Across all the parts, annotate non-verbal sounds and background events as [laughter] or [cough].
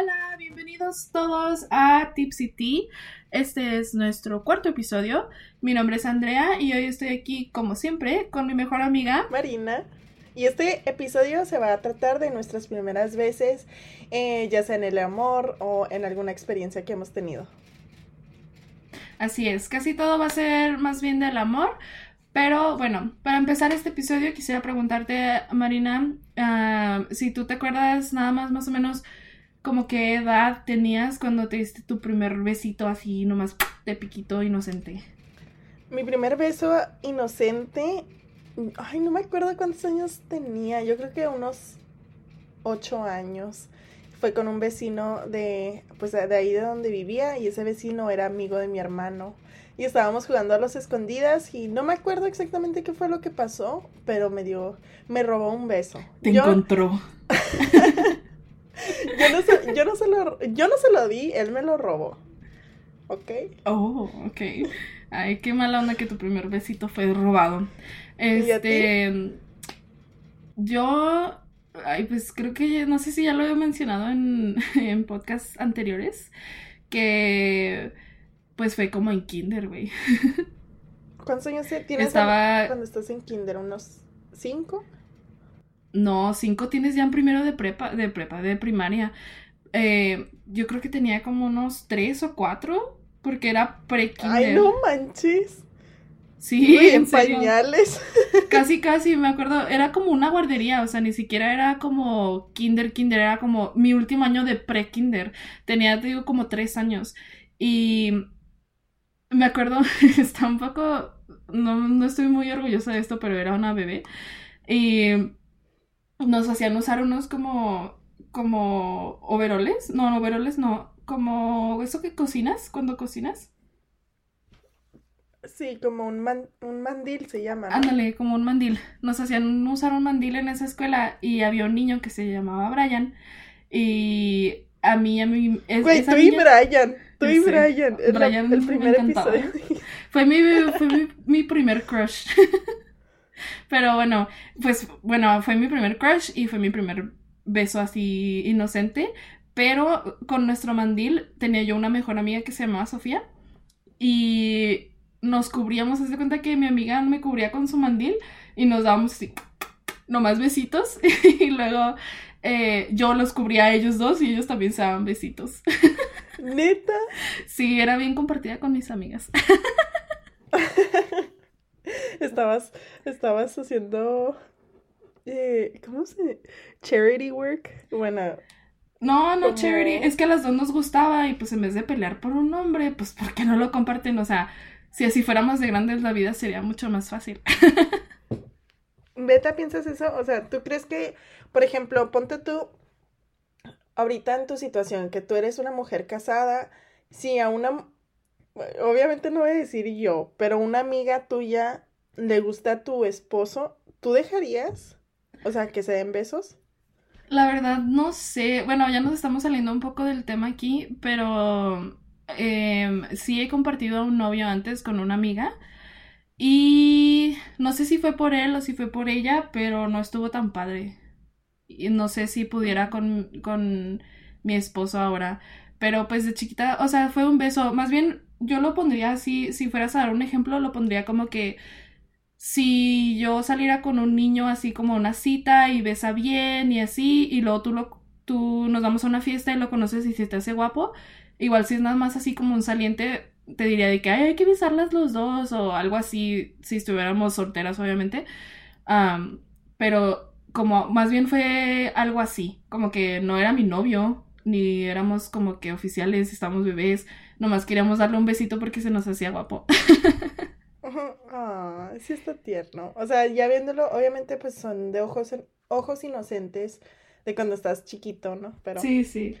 Hola, bienvenidos todos a Tipsy Tea. Este es nuestro cuarto episodio. Mi nombre es Andrea y hoy estoy aquí, como siempre, con mi mejor amiga Marina. Y este episodio se va a tratar de nuestras primeras veces, eh, ya sea en el amor o en alguna experiencia que hemos tenido. Así es, casi todo va a ser más bien del amor. Pero bueno, para empezar este episodio quisiera preguntarte, Marina, ah, si tú te acuerdas nada más más o menos como qué edad tenías cuando te diste tu primer besito así, nomás de piquito inocente. Mi primer beso inocente, ay, no me acuerdo cuántos años tenía, yo creo que unos ocho años. Fue con un vecino de, pues de ahí de donde vivía y ese vecino era amigo de mi hermano. Y estábamos jugando a los escondidas y no me acuerdo exactamente qué fue lo que pasó, pero me dio, me robó un beso. Te encontró. [laughs] yo, no se, yo, no se lo, yo no se lo di, él me lo robó. ¿Ok? Oh, ok. Ay, qué mala onda que tu primer besito fue robado. Este. Yo. Ay, pues creo que no sé si ya lo he mencionado en, [laughs] en podcasts anteriores. Que. Pues fue como en Kinder, güey. [laughs] ¿Cuántos años tienes Estaba... cuando estás en Kinder? ¿Unos cinco? No, cinco tienes ya en primero de prepa, de prepa, de primaria. Eh, yo creo que tenía como unos tres o cuatro, porque era pre-kinder. Ay, no manches. Sí, en, pañales. [laughs] Casi, casi, me acuerdo, era como una guardería, o sea, ni siquiera era como kinder, kinder, era como mi último año de pre-kinder. Tenía, te digo, como tres años. Y me acuerdo, [laughs] está un poco, no, no estoy muy orgullosa de esto, pero era una bebé. Y nos hacían usar unos como, como overoles, no, overoles no, como eso que cocinas, cuando cocinas. Sí, como un, un mandil se llama. Ándale, como un mandil. Nos hacían usar un mandil en esa escuela y había un niño que se llamaba Brian y a mí, a mí... Es, Güey, tú y Brian, tú y Brian. Brian el primer episodio. Fue mi, fue mi, mi primer crush. [laughs] Pero bueno, pues bueno, fue mi primer crush y fue mi primer beso así inocente. Pero con nuestro mandil tenía yo una mejor amiga que se llamaba Sofía. Y nos cubríamos, haz de cuenta que mi amiga me cubría con su mandil y nos dábamos así, nomás besitos. [laughs] y luego eh, yo los cubría a ellos dos y ellos también se daban besitos. ¿Neta? Sí, era bien compartida con mis amigas. [laughs] estabas, estabas haciendo, eh, ¿cómo se? Charity work. Bueno. No, no charity, es que a las dos nos gustaba y pues en vez de pelear por un hombre, pues ¿por qué no lo comparten? O sea, si así fuéramos de grandes la vida sería mucho más fácil. [laughs] Beta, ¿piensas eso? O sea, ¿tú crees que, por ejemplo, ponte tú ahorita en tu situación, que tú eres una mujer casada, si a una, obviamente no voy a decir yo, pero una amiga tuya le gusta a tu esposo, ¿tú dejarías? O sea, que se den besos. La verdad, no sé. Bueno, ya nos estamos saliendo un poco del tema aquí, pero eh, sí he compartido a un novio antes con una amiga. Y no sé si fue por él o si fue por ella, pero no estuvo tan padre. Y no sé si pudiera con, con mi esposo ahora. Pero pues de chiquita, o sea, fue un beso. Más bien, yo lo pondría así, si fueras a dar un ejemplo, lo pondría como que si yo saliera con un niño así como una cita y besa bien y así, y luego tú, lo, tú nos vamos a una fiesta y lo conoces y si te hace guapo, igual si es nada más así como un saliente, te diría de que hay que besarlas los dos o algo así, si estuviéramos solteras obviamente. pero como más bien fue algo así, como que no era mi novio, ni éramos como que oficiales, estamos bebés, nomás queríamos darle un besito porque se nos hacía guapo. [laughs] [laughs] Ah, sí está tierno. O sea, ya viéndolo, obviamente pues son de ojos, ojos inocentes de cuando estás chiquito, ¿no? Pero sí, sí.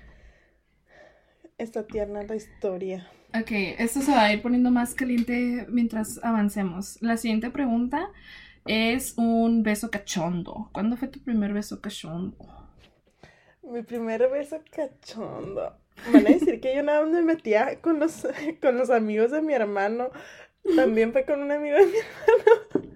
Está tierna la historia. Ok, esto se va a ir poniendo más caliente mientras avancemos. La siguiente pregunta es un beso cachondo. ¿Cuándo fue tu primer beso cachondo? Mi primer beso cachondo. Van a decir que yo nada más me metía con los, [laughs] con los amigos de mi hermano también fue con un amigo de mi hermano.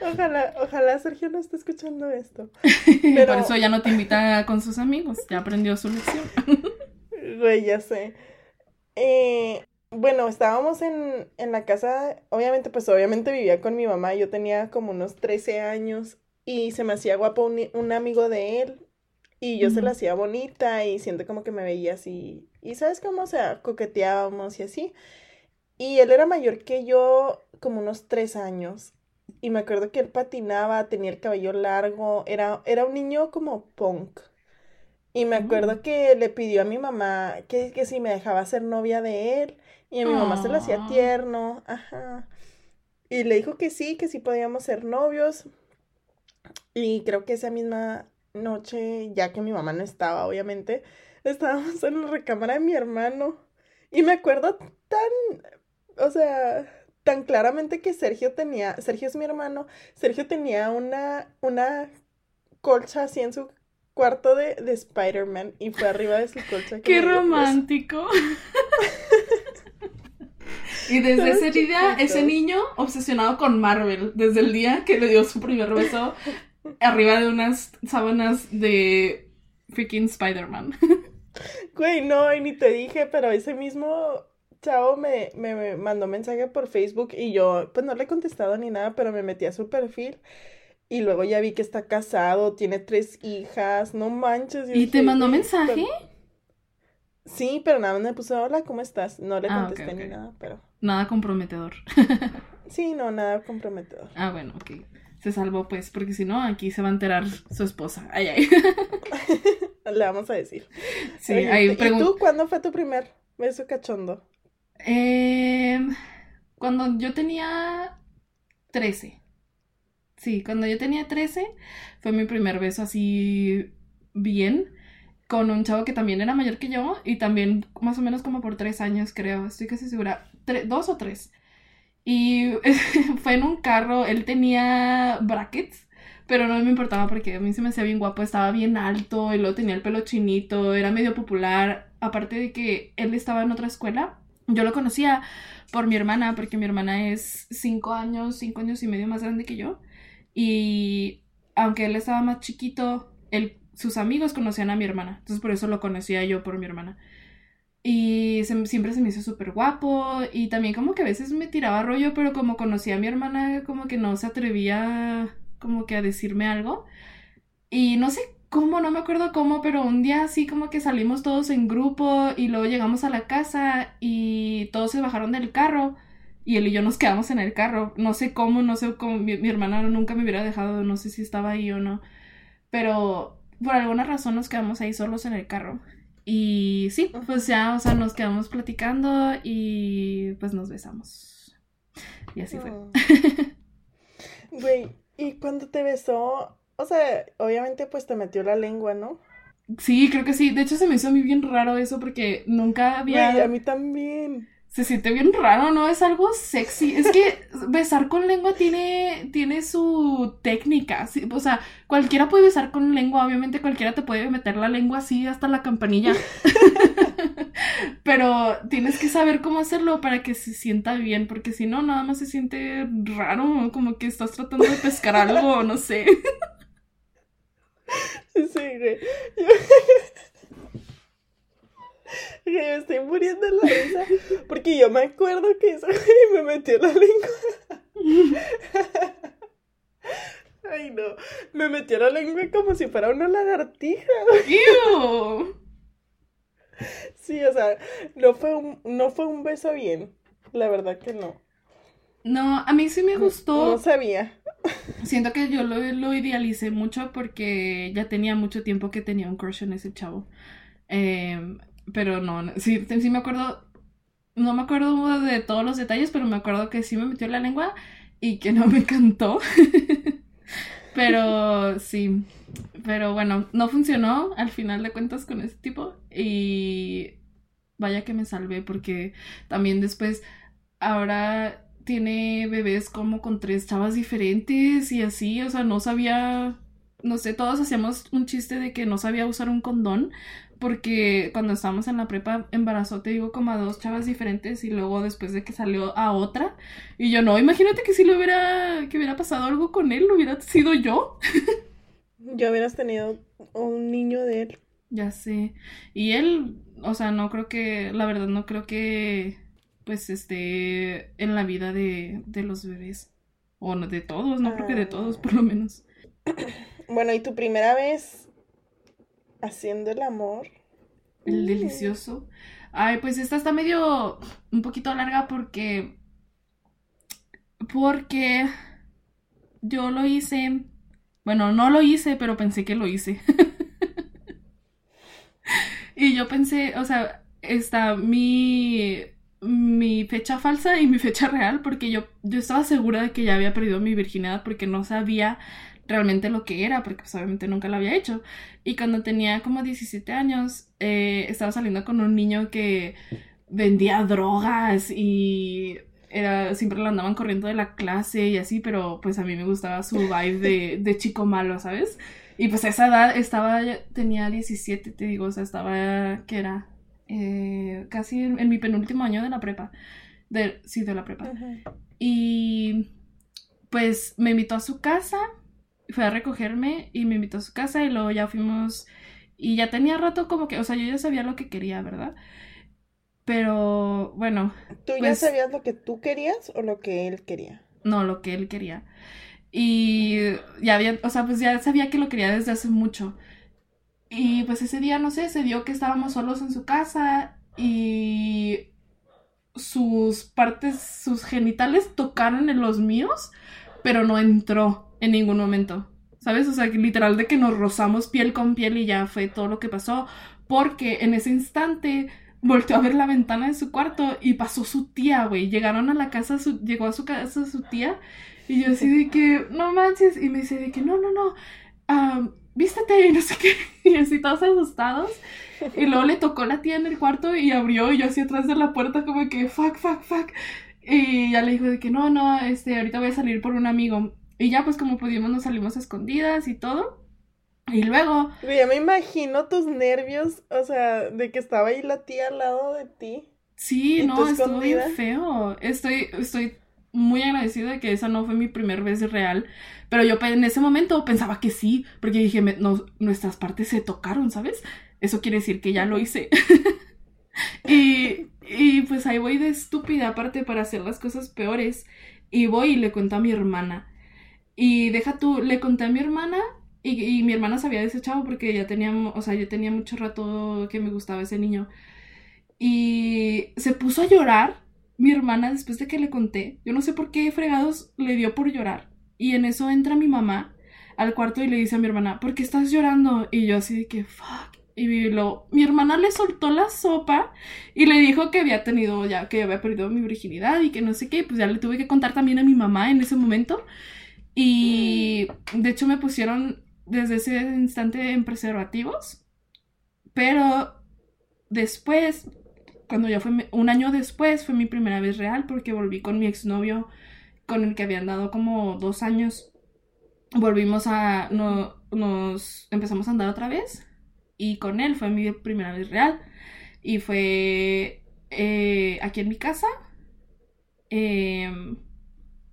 Ojalá, ojalá Sergio no esté escuchando esto. [laughs] Por eso ya no te invita con sus amigos, ya aprendió su lección. [laughs] Güey, ya sé. Eh, bueno, estábamos en, en la casa, obviamente, pues obviamente vivía con mi mamá, yo tenía como unos 13 años y se me hacía guapo un, un amigo de él y yo se la hacía bonita y siento como que me veía así. Y sabes cómo, o sea, coqueteábamos y así. Y él era mayor que yo como unos tres años. Y me acuerdo que él patinaba, tenía el cabello largo, era, era un niño como punk. Y me acuerdo Mm. que le pidió a mi mamá que, que si me dejaba ser novia de él. Y a mi mamá se le hacía Ah. tierno, ajá. Y le dijo que sí, que sí podíamos ser novios. Y creo que esa misma noche, ya que mi mamá no estaba, obviamente, [laughs] estábamos en la recámara de mi hermano. Y me acuerdo tan, o sea, tan claramente que Sergio tenía, Sergio es mi hermano, Sergio tenía una, una colcha así en su cuarto de, de Spider-Man y fue arriba de su colcha. que ¡Qué romántico! [laughs] Y desde ese día, ese niño obsesionado con Marvel, desde el día que le dio su primer beso arriba de unas sábanas de freaking Spider-Man. Güey, no, y ni te dije, pero ese mismo chavo me, me, me mandó mensaje por Facebook y yo, pues no le he contestado ni nada, pero me metí a su perfil y luego ya vi que está casado, tiene tres hijas, no manches. yo ¿Y te mandó "Güey, mensaje? pero-". Sí, pero nada más me puso, hola, ¿cómo estás? No le Ah, contesté ni nada, pero Nada comprometedor. [laughs] sí, no, nada comprometedor. Ah, bueno, ok. Se salvó pues, porque si no, aquí se va a enterar su esposa. Ay, ay. [laughs] Le vamos a decir. Sí, Oye, ahí ¿y tú cuándo fue tu primer beso cachondo? Em, cuando yo tenía 13. Sí, cuando yo tenía 13 fue mi primer beso así bien con un chavo que también era mayor que yo y también más o menos como por tres años creo, estoy casi segura, dos o tres. Y [laughs] fue en un carro, él tenía brackets, pero no me importaba porque a mí se me hacía bien guapo, estaba bien alto y luego tenía el pelo chinito, era medio popular, aparte de que él estaba en otra escuela. Yo lo conocía por mi hermana, porque mi hermana es cinco años, cinco años y medio más grande que yo. Y aunque él estaba más chiquito, él, sus amigos conocían a mi hermana. Entonces por eso lo conocía yo por mi hermana. Y siempre se me hizo súper guapo. Y también como que a veces me tiraba rollo, pero como conocía a mi hermana, como que no se atrevía como que a decirme algo. Y no sé cómo, no me acuerdo cómo, pero un día así como que salimos todos en grupo y luego llegamos a la casa y todos se bajaron del carro y él y yo nos quedamos en el carro. No sé cómo, no sé cómo, mi, hermana nunca me hubiera dejado, no sé si estaba ahí o no, pero por alguna razón nos quedamos ahí solos en el carro. Y sí, pues ya, o sea, nos quedamos platicando y pues nos besamos. Y así fue. Mm. Güey, y cuando te besó, o sea, obviamente pues te metió la lengua, ¿no? Sí, creo que sí. De hecho, se me hizo a mí bien raro eso porque nunca había... Güey, a mí también. Se siente bien raro, ¿no? Es algo sexy. Es que [laughs] besar con lengua tiene, tiene su técnica. sí, O sea, cualquiera puede besar con lengua. Obviamente cualquiera te puede meter la lengua así hasta la campanilla. [laughs] [laughs] Pero tienes que saber cómo hacerlo para que se sienta bien. Porque si no, nada más se siente raro. Como que estás tratando de pescar algo, no sé. Sí, güey. Yo... Me estoy muriendo en la risa porque yo me acuerdo que eso me metió la lengua. Ay, no. Me metió la lengua como si fuera una lagartija. ¡Ew! Sí, o sea, no fue un, no fue un beso bien. La verdad que no. No, a mí sí me gustó. No sabía. Siento que yo lo, lo idealicé mucho porque ya tenía mucho tiempo que tenía un crush en ese chavo. Em, pero no, sí, sí me acuerdo, no me acuerdo de todos los detalles, pero me acuerdo que sí me metió la lengua y que no me encantó. [laughs] pero sí, pero bueno, no funcionó al final de cuentas con ese tipo y vaya que me salvé porque también después ahora tiene bebés como con tres chavas diferentes y así, o sea, no sabía no sé, todos hacíamos un chiste de que no sabía usar un condón porque cuando estábamos en la prepa embarazó, te digo, como a dos chavas diferentes y luego después de que salió a otra y yo no, imagínate que si le hubiera, que hubiera pasado algo con él, hubiera sido yo. [laughs] yo hubieras tenido un niño de él. Ya sé. Y él, o sea, no creo que, la verdad no creo que pues esté en la vida de, de los bebés. O no, de todos, no creo que de todos, por lo menos. [clears throat] Bueno, ¿y tu primera vez haciendo el amor? El mm. delicioso. Ay, pues esta está medio un poquito larga porque porque yo lo hice. Bueno, no lo hice, pero pensé que lo hice. [laughs] y yo pensé, o sea, está mi mi fecha falsa y mi fecha real porque yo, yo estaba segura de que ya había perdido mi virginidad porque no sabía realmente lo que era, porque pues obviamente nunca lo había hecho. Y cuando tenía como 17 años, eh, estaba saliendo con un niño que vendía drogas y era, siempre lo andaban corriendo de la clase y así, pero pues a mí me gustaba su vibe de, [laughs] de chico malo, ¿sabes? Y pues a esa edad estaba, tenía 17, te digo, o sea, estaba, ¿qué era? Eh, casi en, mi penúltimo año de la prepa. De, sí, de la prepa. Y pues me invitó a su casa fue a recogerme y me invitó a su casa y luego ya fuimos y ya tenía rato como que, o sea, yo ya sabía lo que quería, ¿verdad? Pero bueno. ¿Tú ya pues sabías lo que tú querías o lo que él quería? No, lo que él quería. Y ya había, o sea, pues ya sabía que lo quería desde hace mucho. Y pues ese día, no sé, se dio que estábamos solos en su casa y sus partes, sus genitales tocaron en los míos, pero no entró en ningún momento. ¿Sabes? O sea, literal de que nos rozamos piel con piel y ya fue todo lo que pasó. Porque en ese instante volteó a ver la ventana de su cuarto y pasó su tía, güey. Llegaron a la casa, llegó a su casa su tía y yo así de que, no manches. Y me dice de que, no, no, no, vístete y no sé qué. [laughs] Y así todos asustados. Y luego le tocó la tía en el cuarto y abrió y yo así atrás de la puerta como que, fuck, fuck, fuck. Y ya le dijo de que, no, no, este, ahorita voy a salir por un amigo. Y ya pues como pudimos nos salimos a escondidas y todo. Y luego... Ya me imagino tus nervios, o sea, de que estaba ahí la tía al lado de ti. Sí, no, estuvo bien feo. Estoy, estoy muy agradecida de que esa no fue mi primer vez real. Pero yo en ese momento pensaba que sí, porque dije, no, nuestras partes se tocaron, ¿sabes? Eso quiere decir que ya lo hice. [laughs] y, y pues ahí voy de estúpida aparte para hacer las cosas peores. Y voy y le cuento a mi hermana. Y deja tú, le conté a mi hermana y, mi hermana se había desechado porque ya tenía, o sea, yo tenía mucho rato que me gustaba ese niño. Y se puso a llorar mi hermana después de que le conté. Yo no sé por qué fregados le dio por llorar. Y en eso entra mi mamá al cuarto y le dice a mi hermana, ¿por qué estás llorando? Y yo así de que, fuck. Y lo, mi hermana le soltó la sopa y le dijo que había tenido ya, que había perdido mi virginidad y que no sé qué. Pues ya le tuve que contar también a mi mamá en ese momento. Y de hecho me pusieron desde ese instante en preservativos. Pero después, cuando ya fue un año después, fue mi primera vez real porque volví con mi exnovio con el que había andado como dos años. Volvimos a... No, nos empezamos a andar otra vez y con él fue mi primera vez real. Y fue eh, aquí en mi casa. Eh,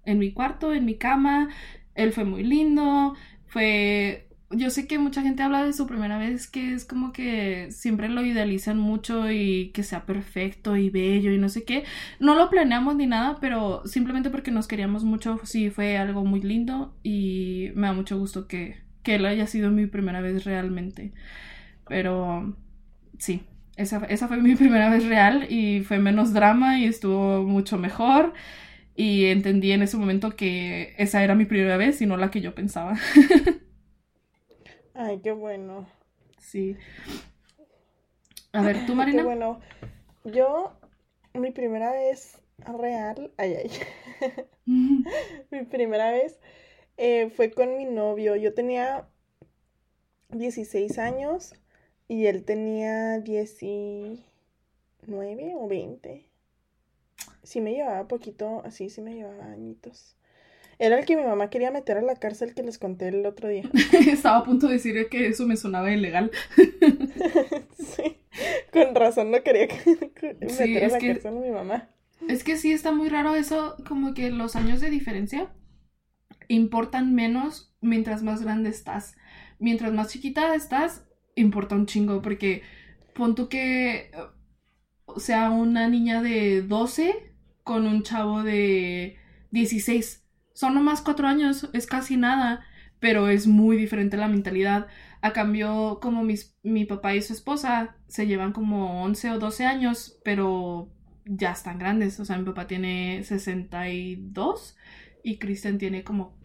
en mi cuarto, en mi cama. Él fue muy lindo, fue... Yo sé que mucha gente habla de su primera vez que es como que siempre lo idealizan mucho y que sea perfecto y bello y no sé qué. No lo planeamos ni nada, pero simplemente porque nos queríamos mucho, sí fue algo muy lindo y me da mucho gusto que, que él haya sido mi primera vez realmente. Pero sí, esa, esa fue mi [laughs] primera vez real y fue menos drama y estuvo mucho mejor. Y entendí en ese momento que esa era mi primera vez y no la que yo pensaba. [laughs] Ay, qué bueno. Sí. A ver, tú, Marina. Qué bueno. Yo, mi primera vez real, ay, ay. [laughs] mi primera vez eh, fue con mi novio. Yo tenía 16 años y él tenía 19 o 20 sí me llevaba poquito, así sí me llevaba añitos. Era el que mi mamá quería meter a la cárcel que les conté el otro día. [laughs] Estaba a punto de decir que eso me sonaba ilegal. [laughs] sí, con razón no quería [laughs] meter a la cárcel a mi mamá. Es que sí está muy raro eso, como que los años de diferencia importan menos mientras más grande estás. Mientras más chiquita estás, importa un chingo, porque pon tú que o sea una niña de 12 con un chavo de 16. Son nomás cuatro años, es casi nada, pero es muy diferente la mentalidad. A cambio, como mis, mi papá y su esposa se llevan como 11 o 12 años, pero ya están grandes. O sea, mi papá tiene 62 y Kristen tiene como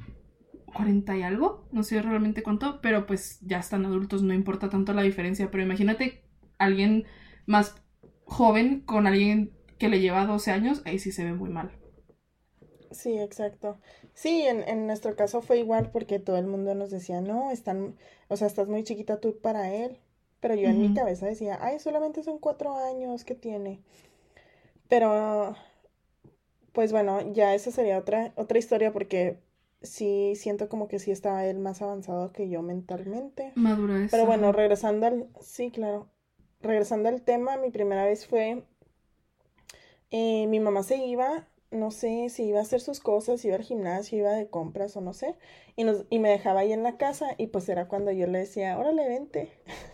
40 y algo. No sé realmente cuánto, pero pues ya están adultos, no importa tanto la diferencia. Pero imagínate alguien más joven con alguien que le lleva 12 años, ahí sí se ve muy mal. Sí, exacto. Sí, en, en nuestro caso fue igual porque todo el mundo nos decía, no, están, o sea, estás muy chiquita tú para él. Pero yo en mi cabeza decía, ay, solamente son cuatro años que tiene. Pero, pues bueno, ya esa sería otra, otra historia porque sí siento como que sí estaba él más avanzado que yo mentalmente. Madurez. Pero bueno, regresando al, sí, claro, regresando al tema, mi primera vez fue, eh, mi mamá se iba, no sé si iba a hacer sus cosas, iba al gimnasio, iba de compras o no sé, y, nos, y me dejaba ahí en la casa y pues era cuando yo le decía, órale, vente.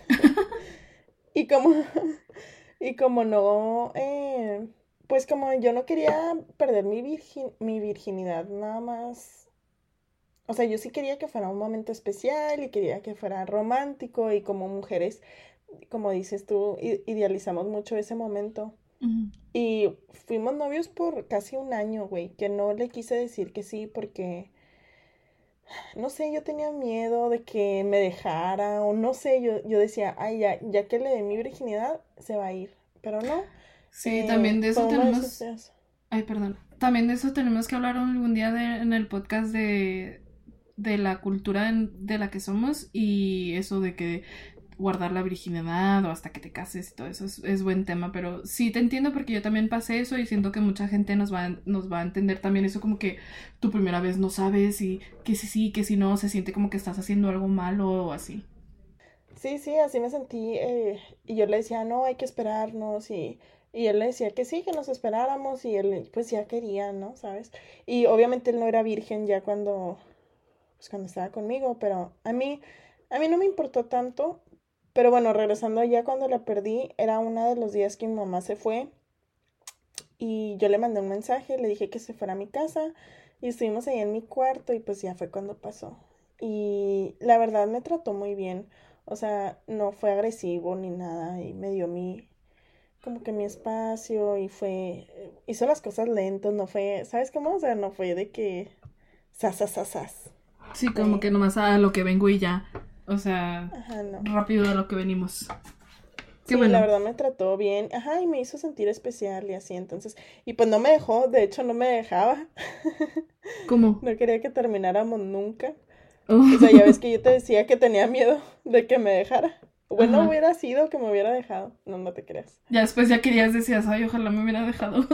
[laughs] y como, y como no, eh, pues como yo no quería perder mi, mi virginidad, nada más o sea, yo sí quería que fuera un momento especial y quería que fuera romántico y como mujeres como dices tú, idealizamos mucho ese momento. Y fuimos novios por casi un año, güey, que no le quise decir que sí porque, no sé, yo tenía miedo de que me dejara o no sé, yo, yo decía, ay, ya, ya que le dé mi virginidad, se va a ir, pero no. Sí, eh, también de eso tenemos... Ay, perdón. También de eso tenemos que hablar algún día de, en el podcast de, de la cultura de la que somos y eso de que guardar la virginidad o hasta que te cases y todo eso es, buen tema, pero sí te entiendo porque yo también pasé eso y siento que mucha gente nos va, nos va a entender también eso como que tu primera vez no sabes y que si sí, que si no, se siente como que estás haciendo algo malo o así. Sí, sí, así me sentí eh, y yo le decía, no, hay que esperarnos y, y él le decía que sí, que nos esperáramos y él pues ya quería, ¿no? ¿Sabes? Y obviamente él no era virgen ya cuando, pues cuando estaba conmigo, pero a mí, a mí no me importó tanto pero bueno, regresando ya cuando la perdí, era uno de los días que mi mamá se fue y yo le mandé un mensaje, le dije que se fuera a mi casa y estuvimos ahí en mi cuarto y pues ya fue cuando pasó. Y la verdad me trató muy bien, o sea, no fue agresivo ni nada y me dio mi, como que mi espacio y fue, hizo las cosas lentos, no fue, ¿sabes cómo? O sea, no fue de que, sas, Sí, como que nomás a lo que vengo y ya. O sea, rápido de lo que venimos. sí, la verdad me trató bien. Ajá, y me hizo sentir especial y así, entonces. Y pues no me dejó, de hecho no me dejaba. [laughs] ¿Cómo? no quería que termináramos nunca. Oh. O sea, ya ves que yo te decía que tenía miedo de que me dejara. Bueno, hubiera sido que me hubiera dejado. No, no te creas. Ya después ya querías, decías, ay, ojalá me hubiera dejado.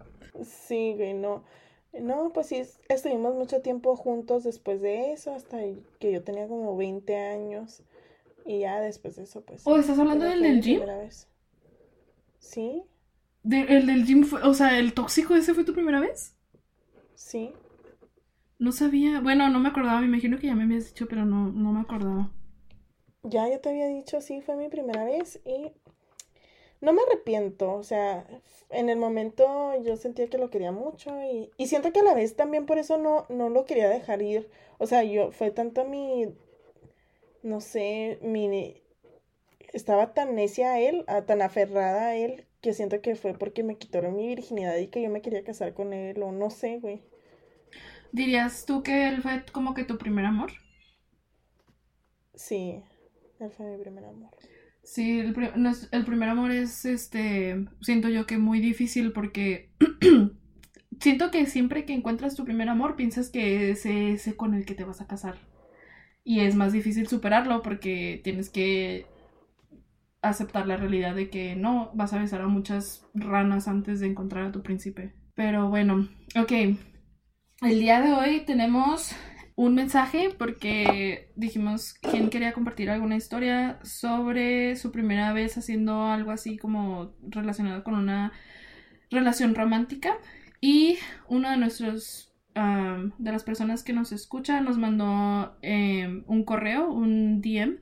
[laughs] sí, güey, no. No, pues sí, estuvimos mucho tiempo juntos después de eso, hasta que yo tenía como 20 años. Y ya después de eso, pues. ¿O estás hablando del del gym? Vez. ¿Sí? ¿El del gym fue, o sea, el tóxico ese fue tu primera vez? Sí. No sabía, bueno, no me acordaba, me imagino que ya me habías dicho, pero no, no me acordaba. Ya, yo te había dicho, sí, fue mi primera vez y no me arrepiento, o sea, en el momento yo sentía que lo quería mucho y, y siento que a la vez también por eso no, no lo quería dejar ir. O sea, yo fue tanto mi, no sé, mi, estaba tan necia a él, tan aferrada a él, que siento que fue porque me quitaron mi virginidad y que yo me quería casar con él, o no sé, güey. ¿Dirías tú que él fue como que tu primer amor? Sí, él fue mi primer amor. Sí, el, primer amor es, este, siento yo que muy difícil porque [clears throat] siento que siempre que encuentras tu primer amor piensas que es ese con el que te vas a casar. Y es más difícil superarlo porque tienes que aceptar la realidad de que no vas a besar a muchas ranas antes de encontrar a tu príncipe. Pero bueno, ok. el día de hoy tenemos un mensaje porque dijimos quién quería compartir alguna historia sobre su primera vez haciendo algo así como relacionado con una relación romántica y uno de nuestros de las personas que nos escucha nos mandó em, un correo, un DM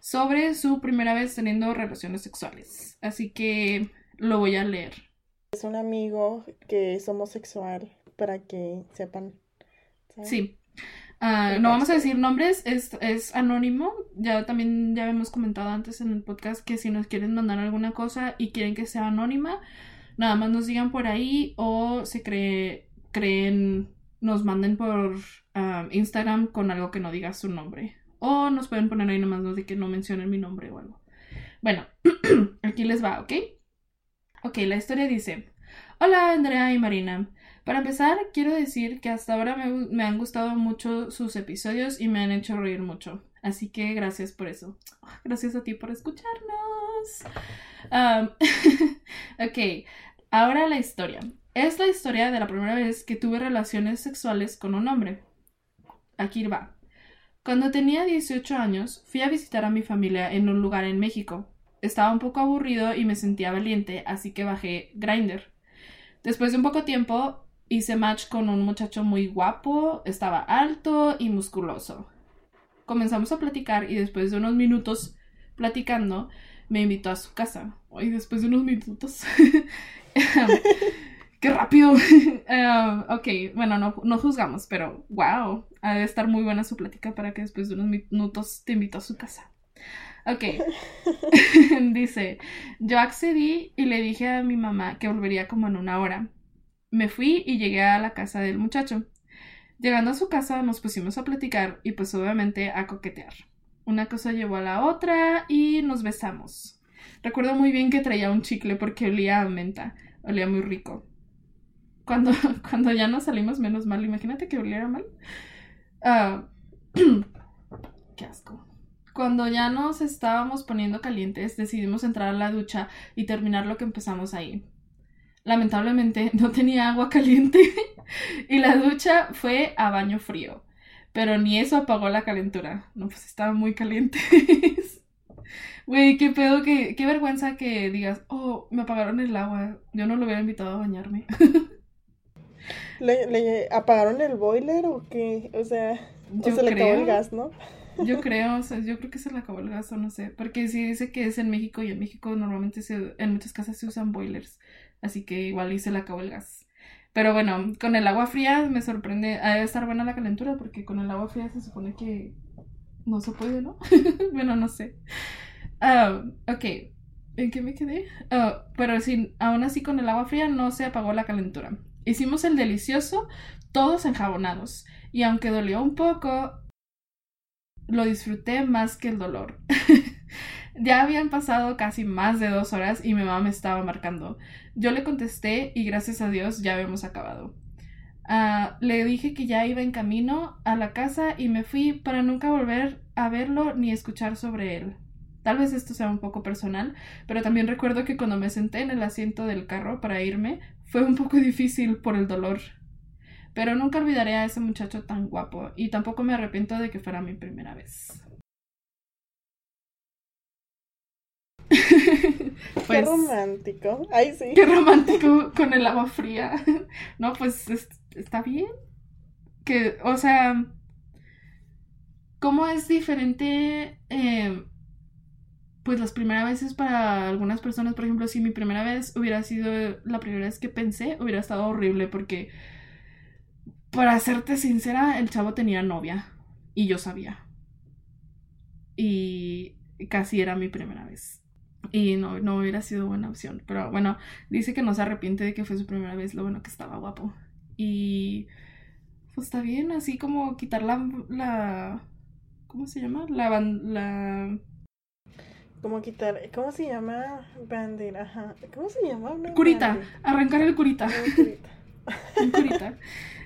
sobre su primera vez teniendo relaciones sexuales. Así que lo voy a leer. Es un amigo que es homosexual, para que sepan. Sí. Ah, no vamos a decir nombres, es, es, anónimo. Ya también ya hemos comentado antes en el podcast que si nos quieren mandar alguna cosa y quieren que sea anónima, nada más nos digan por ahí o se cree, creen, nos manden por ah, Instagram con algo que no diga su nombre. O nos pueden poner ahí nomás de que no mencionen mi nombre o algo. Bueno, [clears throat] aquí les va, ¿ok? Ok, la historia dice, hola Andrea y Marina. Para empezar, quiero decir que hasta ahora me, han gustado mucho sus episodios y me han hecho reír mucho. Así que gracias por eso. Gracias a ti por escucharnos. [laughs] ok, ahora la historia. Es la historia de la primera vez que tuve relaciones sexuales con un hombre. Aquí va. Cuando tenía 18 años, fui a visitar a mi familia en un lugar en México. Estaba un poco aburrido y me sentía valiente, así que bajé Grinder. Después de un poco tiempo, Hice match con un muchacho muy guapo, estaba alto y musculoso. Comenzamos a platicar y después de unos minutos platicando, me invitó a su casa. Y después de unos minutos. [laughs] ¡Qué rápido! Um, [laughs] ok, bueno, no, no, juzgamos, pero wow. Ha de estar muy buena su plática para que después de unos minutos te invitó a su casa. Ok. [laughs] Dice: Yo accedí y le dije a mi mamá que volvería como en una hora. Me fui y llegué a la casa del muchacho. Llegando a su casa nos pusimos a platicar y pues obviamente a coquetear. Una cosa llevó a la otra y nos besamos. Recuerdo muy bien que traía un chicle porque olía a menta, olía muy rico. Cuando, [laughs] cuando ya nos salimos menos mal, imagínate que oliera mal. Ah, [clears throat] qué asco. Cuando ya nos estábamos poniendo calientes, decidimos entrar a la ducha y terminar lo que empezamos ahí lamentablemente [laughs] no tenía agua caliente [laughs] y la ducha fue a baño frío. Pero ni eso apagó la calentura. No, pues estaban muy calientes. [laughs] Güey, qué pedo, qué, qué vergüenza que digas, oh, me apagaron el agua. Yo no lo hubiera invitado a bañarme. ¿Le, apagaron el boiler o qué? O sea, se le acabó el gas, ¿no? Yo creo, o sea, yo creo que se le acabó el gas o no sé. Porque sí dice que es en México y en México normalmente se, en muchas casas se usan boilers. Así que igual y se le acabó el gas. Pero bueno, con el agua fría me sorprende. Ha de estar buena la calentura porque con el agua fría se supone que no se puede, ¿no? [laughs] bueno, no sé. Ah, ok. ¿En qué me quedé? Ah, pero sí, aún así con el agua fría no se apagó la calentura. Hicimos el delicioso, todos enjabonados. Y aunque dolió un poco, lo disfruté más que el dolor. [laughs] ya habían pasado casi más de dos horas y mi mamá me estaba marcando. Yo le contesté y gracias a Dios ya habíamos acabado. Ah, le dije que ya iba en camino a la casa y me fui para nunca volver a verlo ni escuchar sobre él. Tal vez esto sea un poco personal, pero también recuerdo que cuando me senté en el asiento del carro para irme fue un poco difícil por el dolor. Pero nunca olvidaré a ese muchacho tan guapo y tampoco me arrepiento de que fuera mi primera vez. [laughs] qué pues, romántico. Ay, sí. Qué romántico con el agua fría. [laughs] No, pues está bien. Que, o sea, ¿cómo es diferente? Eh, pues las primeras veces para algunas personas, por ejemplo, si mi primera vez hubiera sido la primera vez que pensé, hubiera estado horrible porque para serte sincera, el chavo tenía novia y yo sabía. Y casi era mi primera vez. Y no, no hubiera sido buena opción. Pero bueno, dice que no se arrepiente de que fue su primera vez, lo bueno que estaba guapo. Y pues está bien, así como quitar la, la ¿cómo se llama? La la como quitar, ¿cómo se llama? Bandera, ¿Cómo se llama? curita, arrancar el curita. Un [laughs] curita.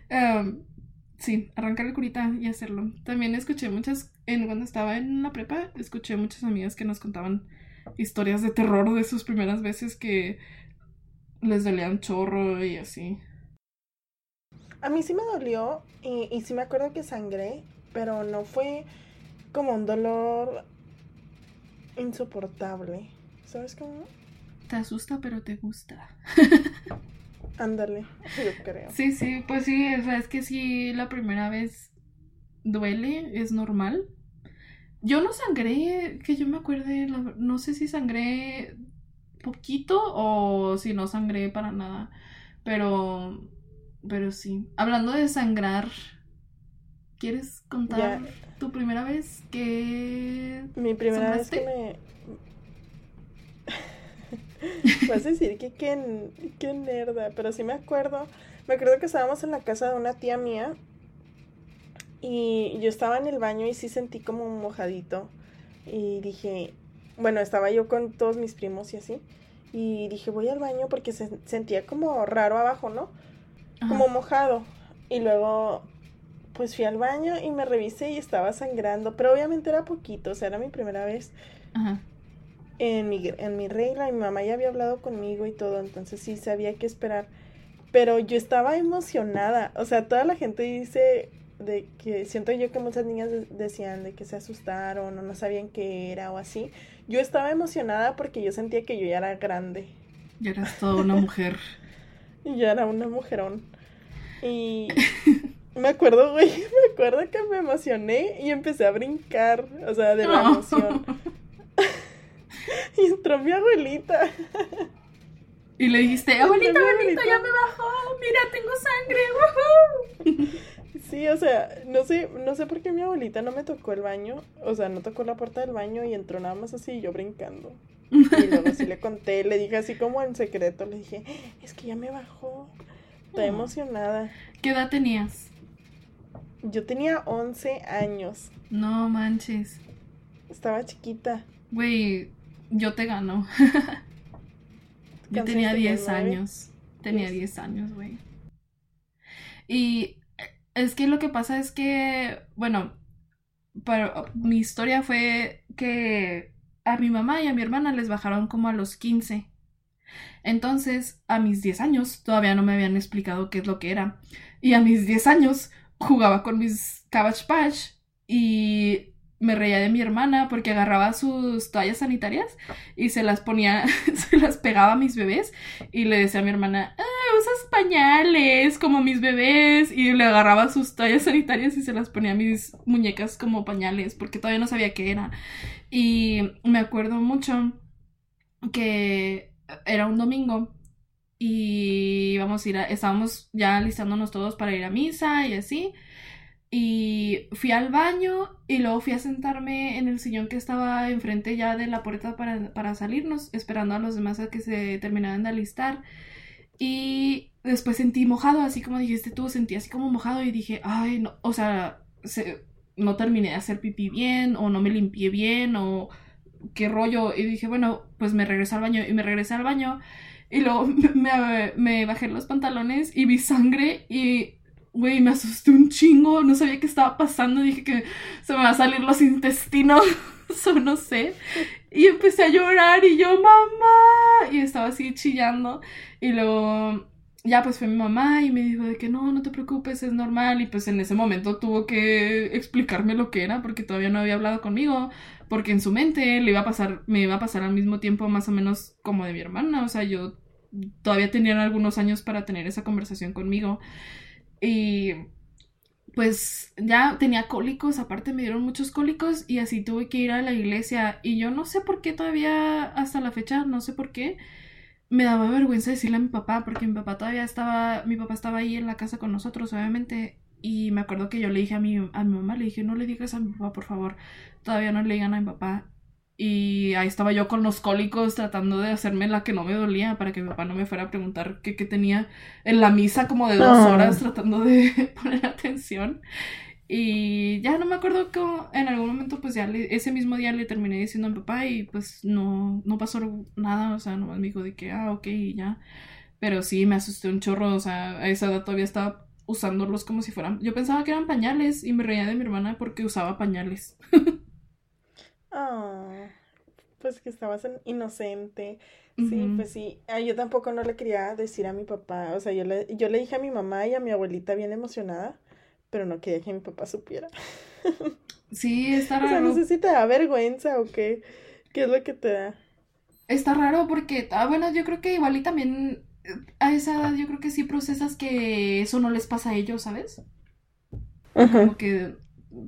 Em, sí, arrancar el curita y hacerlo. También escuché muchas, en cuando estaba en la prepa, escuché muchas amigas que nos contaban historias de terror de sus primeras veces que les dolían chorro y así. A mí sí me dolió y, y sí me acuerdo que sangré, pero no fue como un dolor insoportable. ¿Sabes cómo? Te asusta, pero te gusta. [laughs] Ándale, yo creo. Sí, sí, pues sí, o sea, es que sí, la primera vez duele, es normal. Yo no sangré, que yo me acuerde, la- no sé si sangré poquito o si no sangré para nada, pero, pero sí. Hablando de sangrar, ¿quieres contar Ya. tu primera vez que Mi primera vez que me... [laughs] Vas a decir que qué, qué nerda, pero sí me acuerdo. Me acuerdo que estábamos en la casa de una tía mía y yo estaba en el baño y sí sentí como un mojadito. Y dije, bueno, estaba yo con todos mis primos y así. Y dije, voy al baño porque se sentía como raro abajo, ¿no? Ajá. Como mojado. Y luego, pues fui al baño y me revisé y estaba sangrando. Pero obviamente era poquito, o sea, era mi primera vez Ajá. en mi, en mi regla. y Mi mamá ya había hablado conmigo y todo, entonces sí sabía qué esperar. Pero yo estaba emocionada. O sea, toda la gente dice de que siento yo que muchas niñas de- decían de que se asustaron o no sabían qué era o así. Yo estaba emocionada porque yo sentía que yo ya era grande. Ya eras toda una mujer. [laughs] Y ya era una mujerón. Y me acuerdo, güey, [laughs] me acuerdo que me emocioné y empecé a brincar, o sea, de la emoción. [laughs] Y entró mi abuelita. Y le dijiste, abuelita, abuelita, abuelita. ya me bajó, mira, tengo sangre, woohoo". Sí, o sea, no sé, no sé por qué mi abuelita no me tocó el baño, o sea, no tocó la puerta del baño y entró nada más así yo brincando. Y luego sí le conté, le dije así como en secreto, le dije, es que ya me bajó. Estoy Oh. emocionada. ¿Qué edad tenías? Yo tenía 11 años, No manches. estaba chiquita. Güey, yo te gano. [laughs] yo ¿Cuántos tenía tenías, 10 nueve? años. Tenía Diez. 10 años, güey. Y es que lo que pasa es que, bueno, pero mi historia fue que a mi mamá y a mi hermana les bajaron como a los 15. Entonces, a mis 10 años todavía no me habían explicado qué es lo que era. Y a mis 10 años jugaba con mis Cabbage Patch y me reía de mi hermana porque agarraba sus toallas sanitarias y se las ponía, [laughs] se las pegaba a mis bebés y le decía a mi hermana, ah, usas pañales como mis bebés y le agarraba sus toallas sanitarias y se las ponía a mis muñecas como pañales porque todavía no sabía qué era. Y me acuerdo mucho que era un domingo y íbamos a ir estábamos ya listándonos todos para ir a misa y así. Y fui al baño y luego fui a sentarme en el sillón que estaba enfrente ya de la puerta para, para salirnos, esperando a los demás a que se terminaran de alistar. Y después sentí mojado, así como dijiste tú, sentí así como mojado y dije, ay, no, o sea, se- no terminé de hacer pipí bien o no me limpié bien o qué rollo. Y dije, bueno, pues me regreso al baño y me regresé al baño. Y luego [laughs] me, me bajé los pantalones y vi sangre y, güey, me asusté un chingo. No sabía qué estaba pasando. Dije que se me van a salir los intestinos [laughs] o no sé. Y empecé a llorar y yo, mamá. Y estaba así chillando. Y luego ya pues fue mi mamá y me dijo de que no, no te preocupes, es normal. Y pues en ese momento tuvo que explicarme lo que era porque todavía no había hablado conmigo. Porque en su mente le iba a pasar, me iba a pasar al mismo tiempo más o menos como de mi hermana. O sea, yo todavía tenía algunos años para tener esa conversación conmigo. Y pues ya tenía cólicos, aparte me dieron muchos cólicos y así tuve que ir a la iglesia. Y yo no sé por qué todavía hasta la fecha, no sé por qué, me daba vergüenza decirle a mi papá, porque mi papá todavía estaba, mi papá estaba ahí en la casa con nosotros, obviamente. Y me acuerdo que yo le dije a mi, a mi mamá, le dije, no le digas a mi papá, por favor, todavía no le digan a mi papá. Y ahí estaba yo con los cólicos tratando de hacerme la que no me dolía para que mi papá no me fuera a preguntar qué, qué tenía en la misa como de dos Ah. horas tratando de [laughs] poner atención. Y ya no me acuerdo cómo en algún momento pues ya le- ese mismo día le terminé diciendo a mi papá y pues no, no pasó nada, o sea, nomás me dijo de que, ah, ok, y ya. Pero sí, me asusté un chorro, o sea, a esa edad todavía estaba usándolos como si fueran... Yo pensaba que eran pañales y me reía de mi hermana porque usaba pañales. [laughs] Ah, pues que estabas inocente. Sí, pues sí. Ah, yo tampoco no le quería decir a mi papá. O sea, yo le, yo le dije a mi mamá y a mi abuelita bien emocionada, pero no quería que mi papá supiera. [laughs] Sí, está raro. O sea, no sé si te da vergüenza o qué. ¿Qué es lo que te da? Está raro porque, ah, bueno, yo creo que igual y también eh, a esa edad yo creo que sí procesas que eso no les pasa a ellos, ¿sabes? Como que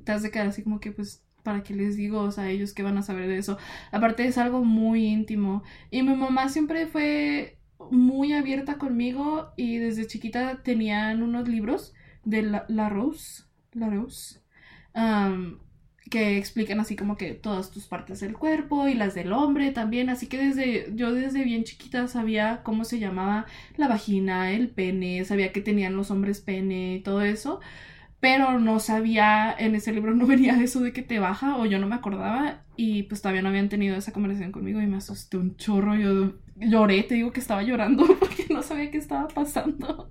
te has de quedar así como que pues para qué les digo, o sea, ellos qué van a saber de eso. Aparte es algo muy íntimo. Y mi mamá siempre fue muy abierta conmigo y desde chiquita tenían unos libros de La, la Rose, La Rose, que explican así como que todas tus partes del cuerpo y las del hombre también, así que desde yo desde bien chiquita sabía cómo se llamaba la vagina, el pene, sabía que tenían los hombres pene y todo eso pero no sabía, en ese libro no [laughs] venía eso de que te baja o yo no me acordaba y pues todavía no habían tenido esa conversación conmigo y me asusté un chorro, yo lloré, te digo que estaba llorando [laughs] porque no sabía qué estaba pasando.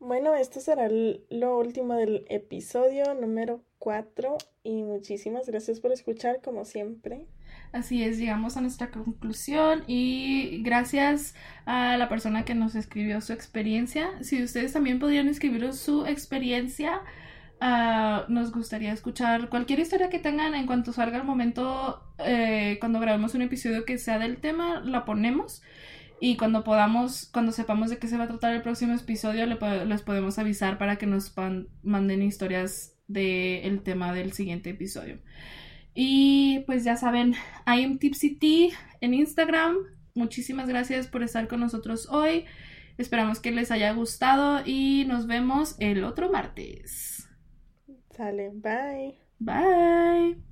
Bueno, esto será lo último del episodio número 4 y muchísimas gracias por escuchar como siempre. Así es, llegamos a nuestra conclusión y gracias a la persona que nos escribió su experiencia. Si ustedes también podrían escribir su experiencia, ah, nos gustaría escuchar cualquier historia que tengan en cuanto salga el momento, eh, cuando grabemos un episodio que sea del tema, la ponemos. Y cuando podamos, cuando sepamos de qué se va a tratar el próximo episodio, les podemos avisar para que nos manden historias del tema del siguiente episodio. Y pues ya saben, I am Tipsy en Instagram. Muchísimas gracias por estar con nosotros hoy. Esperamos que les haya gustado y nos vemos el otro martes. Sale, bye. Bye.